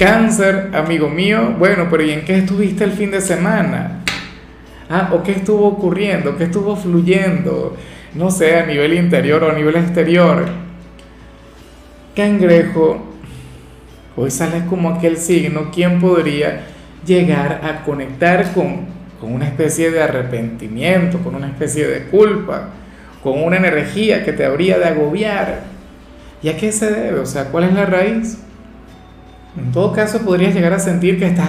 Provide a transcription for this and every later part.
Cáncer, amigo mío, bueno, pero ¿y en qué estuviste el fin de semana? Ah, ¿o qué estuvo ocurriendo? ¿Qué estuvo fluyendo? No sé, a nivel interior o a nivel exterior. Cangrejo, hoy sales como aquel signo, ¿quién podría llegar a conectar con, con una especie de arrepentimiento, con una especie de culpa, con una energía que te habría de agobiar? ¿Y a qué se debe? O sea, ¿cuál es la raíz? En todo caso, podrías llegar a sentir que estás,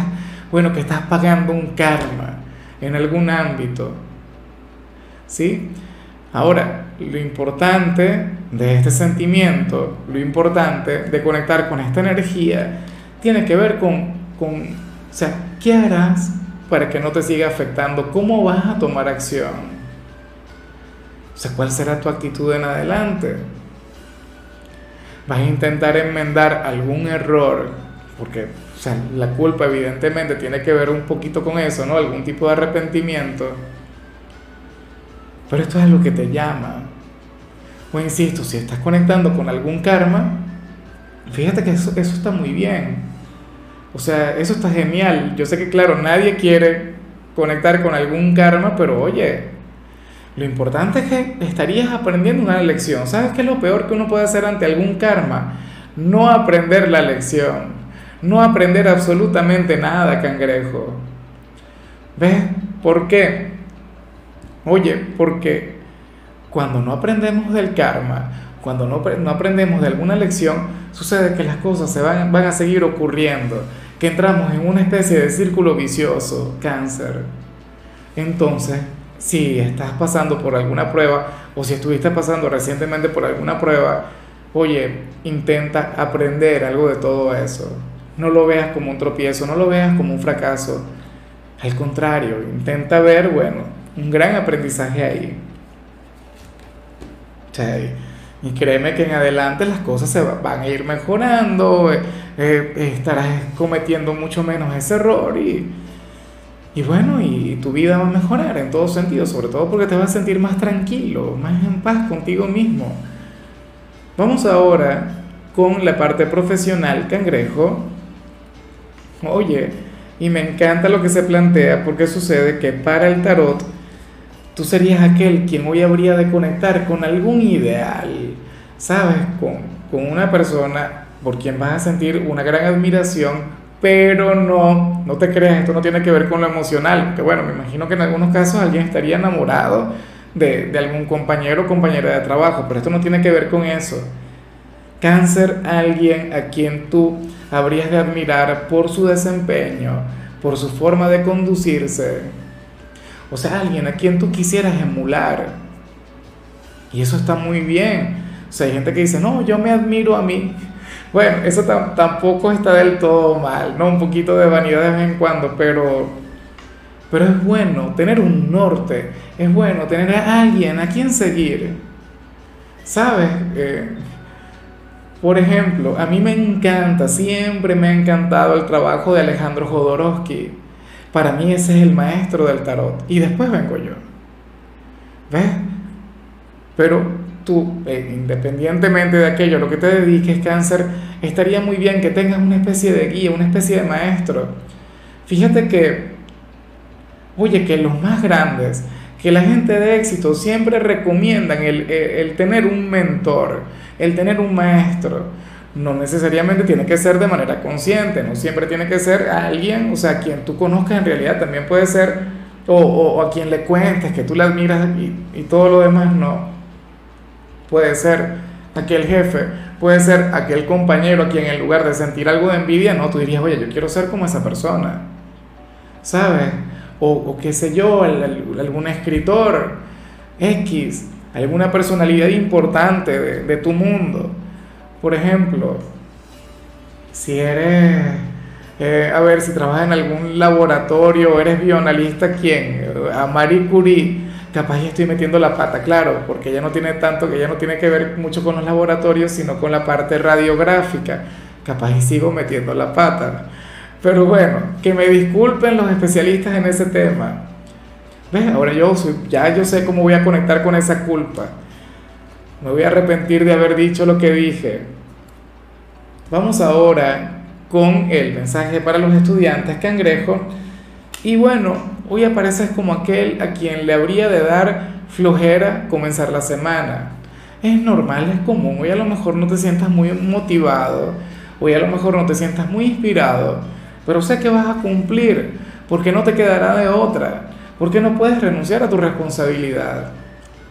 bueno, que estás pagando un karma en algún ámbito. ¿Sí? Ahora, lo importante de este sentimiento, lo importante de conectar con esta energía, tiene que ver con, con, o sea, ¿qué harás para que no te siga afectando? ¿Cómo vas a tomar acción? O sea, ¿cuál será tu actitud en adelante? ¿Vas a intentar enmendar algún error porque o sea, la culpa evidentemente tiene que ver un poquito con eso, ¿no? Algún tipo de arrepentimiento. Pero esto es lo que te llama. O insisto, si estás conectando con algún karma, fíjate que eso, eso está muy bien. O sea, eso está genial. Yo sé que, claro, nadie quiere conectar con algún karma, pero oye, lo importante es que estarías aprendiendo una lección. ¿Sabes qué es lo peor que uno puede hacer ante algún karma? No aprender la lección no aprender absolutamente nada, cangrejo. ¿Ves? ¿Por qué? Oye, porque cuando no aprendemos del karma, cuando no, no, aprendemos de alguna lección, sucede que las cosas se van, van a seguir ocurriendo, que entramos en una especie de círculo vicioso, cáncer. Entonces, si estás pasando por alguna prueba o si estuviste pasando recientemente por alguna prueba, oye, intenta aprender algo de todo eso. No lo veas como un tropiezo, no lo veas como un fracaso. Al contrario, intenta ver, bueno, un gran aprendizaje ahí. y créeme que en adelante las cosas se van a ir mejorando, eh, eh, estarás cometiendo mucho menos ese error y, y bueno, tu vida va a mejorar en todo sentido, sobre todo porque te vas a sentir más tranquilo, más en paz contigo mismo. Vamos ahora con la parte profesional, cangrejo. Oye, y me encanta lo que se plantea porque sucede que para el tarot tú serías aquel quien hoy habría de conectar con algún ideal, ¿sabes? Con, con una persona por quien vas a sentir una gran admiración, pero no, no te creas, esto no tiene que ver con lo emocional, que bueno, me imagino que en algunos casos alguien estaría enamorado de, de algún compañero o compañera de trabajo, pero esto no tiene que ver con eso. Cáncer, alguien a quien tú habrías de admirar por su desempeño, por su forma de conducirse. O sea, alguien a quien tú quisieras emular. Y eso está muy bien. O sea, hay gente que dice, no, yo me admiro a mí. Bueno, eso tampoco está del todo mal, ¿no? Un poquito de vanidad de vez en cuando, pero, pero es bueno tener un norte, es bueno tener a alguien a quien seguir. ¿Sabes? Eh, por ejemplo, a mí me encanta, siempre me ha encantado el trabajo de Alejandro Jodorowsky. Para mí ese es el maestro del tarot. Y después vengo yo. ¿Ves? Pero tú, eh, independientemente de aquello, lo que te dediques, cáncer, estaría muy bien que tengas una especie de guía, una especie de maestro. Fíjate que, oye, que los más grandes, que la gente de éxito siempre recomiendan el, el tener un mentor el tener un maestro no necesariamente tiene que ser de manera consciente, no siempre tiene que ser alguien, o sea, quien tú conozcas en realidad también puede ser, o, a quien le cuentes que tú le admiras y, todo lo demás no. Puede ser aquel jefe, puede ser aquel compañero a quien en lugar de sentir algo de envidia, no, tú dirías, oye, yo quiero ser como esa persona, ¿sabes? O, o qué sé yo, algún escritor X alguna personalidad importante de, tu mundo. Por ejemplo, si eres Eh, a ver, si trabajas en algún laboratorio eres bioanalista, ¿quién? A Marie Curie, capaz ya estoy metiendo la pata, claro, porque ella no tiene tanto, que ella no tiene que ver mucho con los laboratorios, sino con la parte radiográfica. Capaz y sigo metiendo la pata. Pero bueno, que me disculpen los especialistas en ese tema. ¿Ves? Ahora yo ya yo sé cómo voy a conectar con esa culpa. Me voy a arrepentir de haber dicho lo que dije. Vamos ahora con el mensaje para los estudiantes cangrejo. Y bueno, hoy apareces como aquel a quien le habría de dar flojera comenzar la semana. Es normal, es común. Hoy a lo mejor no te sientas muy motivado. Hoy a lo mejor no te sientas muy inspirado. Pero sé que vas a cumplir. Porque no te quedará de otra. Porque no puedes renunciar a tu responsabilidad.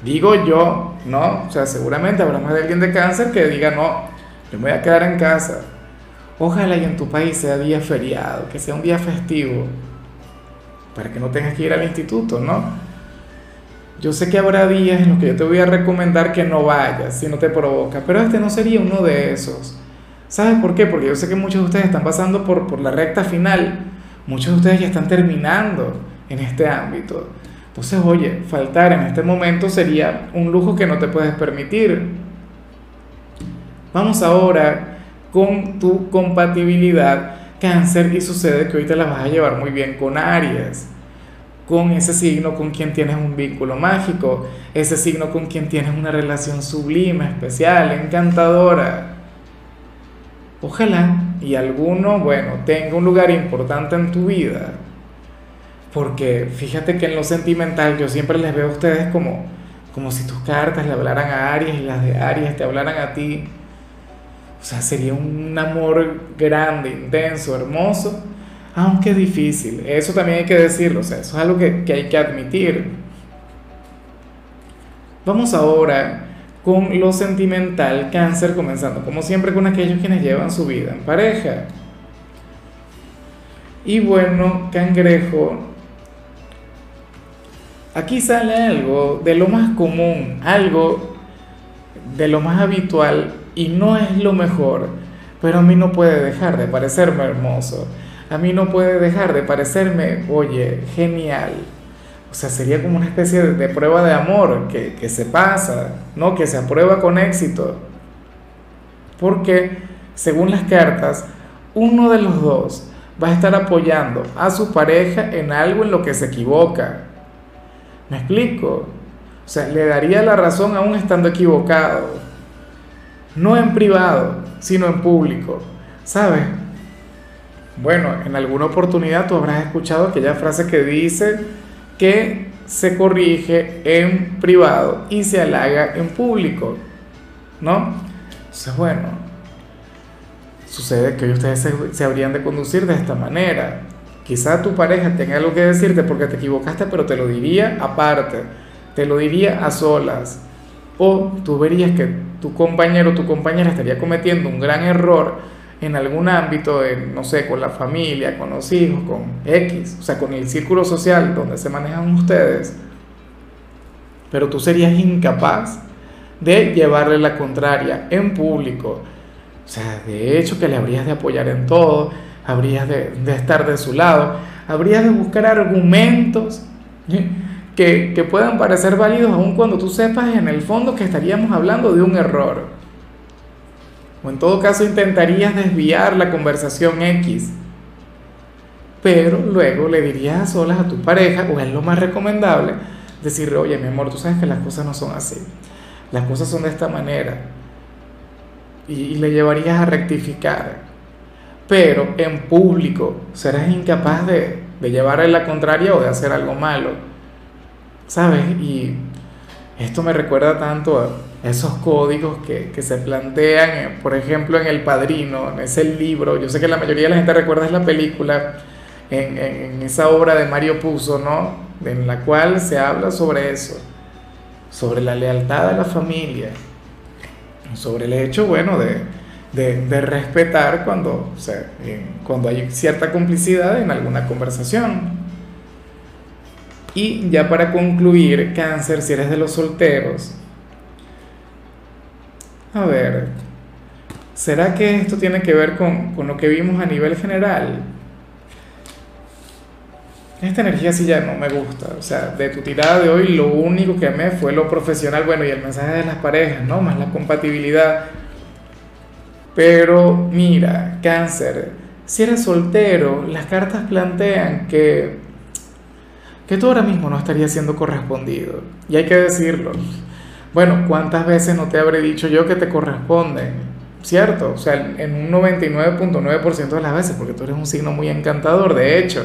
Digo yo, ¿no? O sea, seguramente habrá más de alguien de cáncer que diga, no, yo me voy a quedar en casa Ojalá y en tu país sea día feriado, que sea un día festivo, para que no tengas que ir al instituto, ¿no? Yo sé que habrá días en los que yo te voy a recomendar que no vayas si no te provoca, pero este no sería uno de esos. ¿Sabes por qué? Porque yo sé que muchos de ustedes están pasando por, por la recta final, muchos de ustedes ya están terminando en este ámbito. Entonces, oye, faltar en este momento sería un lujo que no te puedes permitir. Vamos ahora con tu compatibilidad cáncer y sucede que hoy te la vas a llevar muy bien con Aries, con ese signo con quien tienes un vínculo mágico, ese signo con quien tienes una relación sublime, especial, encantadora. Ojalá y alguno, bueno, tenga un lugar importante en tu vida. Porque fíjate que en lo sentimental yo siempre les veo a ustedes como, como si tus cartas le hablaran a Aries y las de Aries te hablaran a ti o sea, sería un amor grande, intenso, hermoso, aunque difícil. Eso también hay que decirlo, o sea, eso es algo que, que hay que admitir. Vamos ahora con lo sentimental, cáncer, comenzando como siempre con aquellos quienes llevan su vida en pareja. Y bueno, cangrejo, aquí sale algo de lo más común, algo de lo más habitual y no es lo mejor, pero a mí no puede dejar de parecerme hermoso, a mí no puede dejar de parecerme, oye, genial. O sea, sería como una especie de, prueba de amor que, que se pasa, ¿no? Que se aprueba con éxito. Porque, según las cartas, uno de los dos va a estar apoyando a su pareja en algo en lo que se equivoca. ¿Me explico? O sea, le daría la razón aún estando equivocado no en privado, sino en público. ¿Sabes? Bueno, en alguna oportunidad tú habrás escuchado aquella frase que dice que se corrige en privado y se halaga en público, ¿no? Entonces, bueno, sucede que hoy ustedes se, se habrían de conducir de esta manera. Quizá tu pareja tenga algo que decirte porque te equivocaste, pero te lo diría aparte, te lo diría a solas. O tú verías que tu compañero o tu compañera estaría cometiendo un gran error en algún ámbito, no sé, con la familia, con los hijos, con X, o sea, con el círculo social donde se manejan ustedes, pero tú serías incapaz de llevarle la contraria en público. O sea, de hecho que le habrías de apoyar en todo, habrías de, estar de su lado, habrías de buscar argumentos que, puedan parecer válidos aun cuando tú sepas en el fondo que estaríamos hablando de un error. O en todo caso intentarías desviar la conversación X. Pero luego le dirías a solas a tu pareja, o es lo más recomendable, decirle, oye mi amor, tú sabes que las cosas no son así. Las cosas son de esta manera. Y, le llevarías a rectificar. Pero en público serás incapaz de, de llevarle la contraria o de hacer algo malo. ¿sabes? Y esto me recuerda tanto a esos códigos que, se plantean, eh, por ejemplo, en El Padrino, en ese libro. Yo sé que la mayoría de la gente recuerda es la película, en, esa obra de Mario Puzo, ¿no? En la cual se habla sobre eso, sobre la lealtad a la familia, sobre el hecho, bueno, de, respetar cuando, cuando hay cierta complicidad en alguna conversación. Y ya para concluir, cáncer, si eres de los solteros, a ver, ¿será que esto tiene que ver con, lo que vimos a nivel general? esta energía sí ya no me gusta. O sea, de tu tirada de hoy lo único que amé fue lo profesional, bueno, y el mensaje de las parejas, ¿no? Más la compatibilidad. Pero mira, cáncer, si eres soltero, las cartas plantean que, que tú ahora mismo no estarías siendo correspondido. Y hay que decirlo. Bueno, ¿cuántas veces no te habré dicho yo que te corresponden? ¿Cierto? O sea, en un 99.9% de las veces, porque tú eres un signo muy encantador, de hecho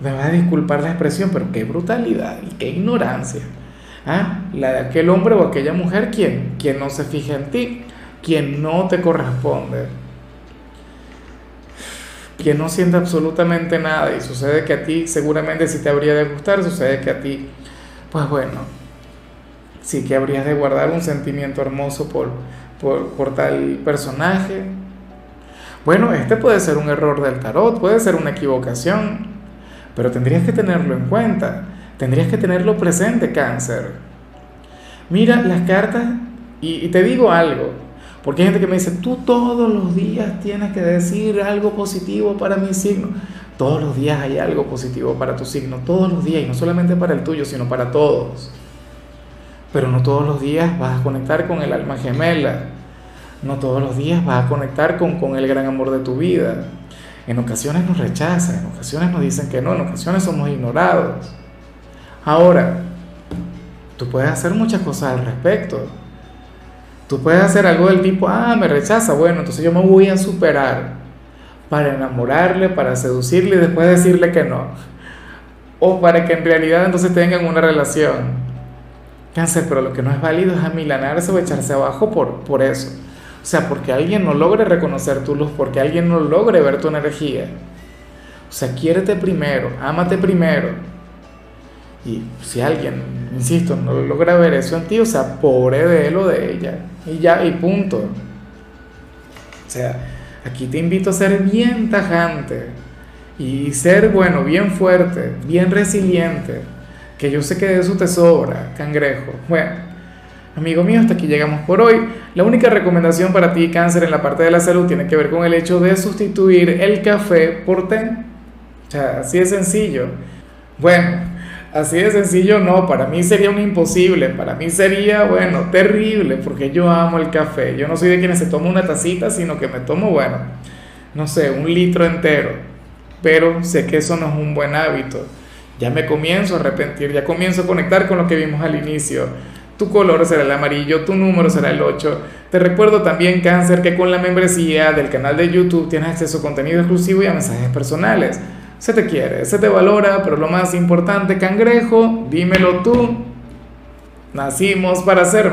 me va a disculpar la expresión, pero qué brutalidad y qué ignorancia. ¿Ah? La de aquel hombre o aquella mujer quien, quien no se fija en ti, quien no te corresponde, quien no siente absolutamente nada y sucede que a ti seguramente si te habría de gustar, sucede que a ti, pues bueno, sí que habrías de guardar un sentimiento hermoso por, por, por tal personaje. Bueno, este puede ser un error del tarot, puede ser una equivocación, pero tendrías que tenerlo en cuenta, tendrías que tenerlo presente, cáncer. Mira las cartas y, te digo algo, porque hay gente que me dice, tú todos los días tienes que decir algo positivo para mi signo. Todos los días hay algo positivo para tu signo, todos los días, y no solamente para el tuyo, sino para todos. Pero no todos los días vas a conectar con el alma gemela, no todos los días vas a conectar con, con el gran amor de tu vida. En ocasiones nos rechazan, en ocasiones nos dicen que no, en ocasiones somos ignorados. Ahora, tú puedes hacer muchas cosas al respecto. Tú puedes hacer algo del tipo, ah, me rechaza, bueno, entonces yo me voy a superar para enamorarle, para seducirle y después decirle que no. O para que en realidad entonces tengan una relación. Cáncer, pero lo que no es válido es amilanarse o echarse abajo por, por eso. O sea, porque alguien no logre reconocer tu luz, porque alguien no logre ver tu energía. O sea, quiérete primero, ámate primero. Y si alguien, insisto, no logra ver eso en ti, o sea, pobre de él o de ella. Y ya, y punto. O sea, aquí te invito a ser bien tajante y ser, bueno, bien fuerte, bien resiliente, que yo sé que de eso te sobra, cangrejo. Bueno. Amigo mío, hasta aquí llegamos por hoy. La única recomendación para ti, cáncer, en la parte de la salud tiene que ver con el hecho de sustituir el café por té. O sea, así de sencillo. Bueno, así de sencillo no, para mí sería un imposible, para mí sería, bueno, terrible, porque yo amo el café. Yo no soy de quienes se toma una tacita, sino que me tomo, bueno, no sé, un litro entero. Pero sé que eso no es un buen hábito. Ya me comienzo a arrepentir, ya comienzo a conectar con lo que vimos al inicio tu color será el amarillo, tu número será el 8. Te recuerdo también, cáncer, que con la membresía del canal de YouTube tienes acceso a contenido exclusivo y a mensajes personales. Se te quiere, se te valora, pero lo más importante, cangrejo, dímelo tú. Nacimos para ser más.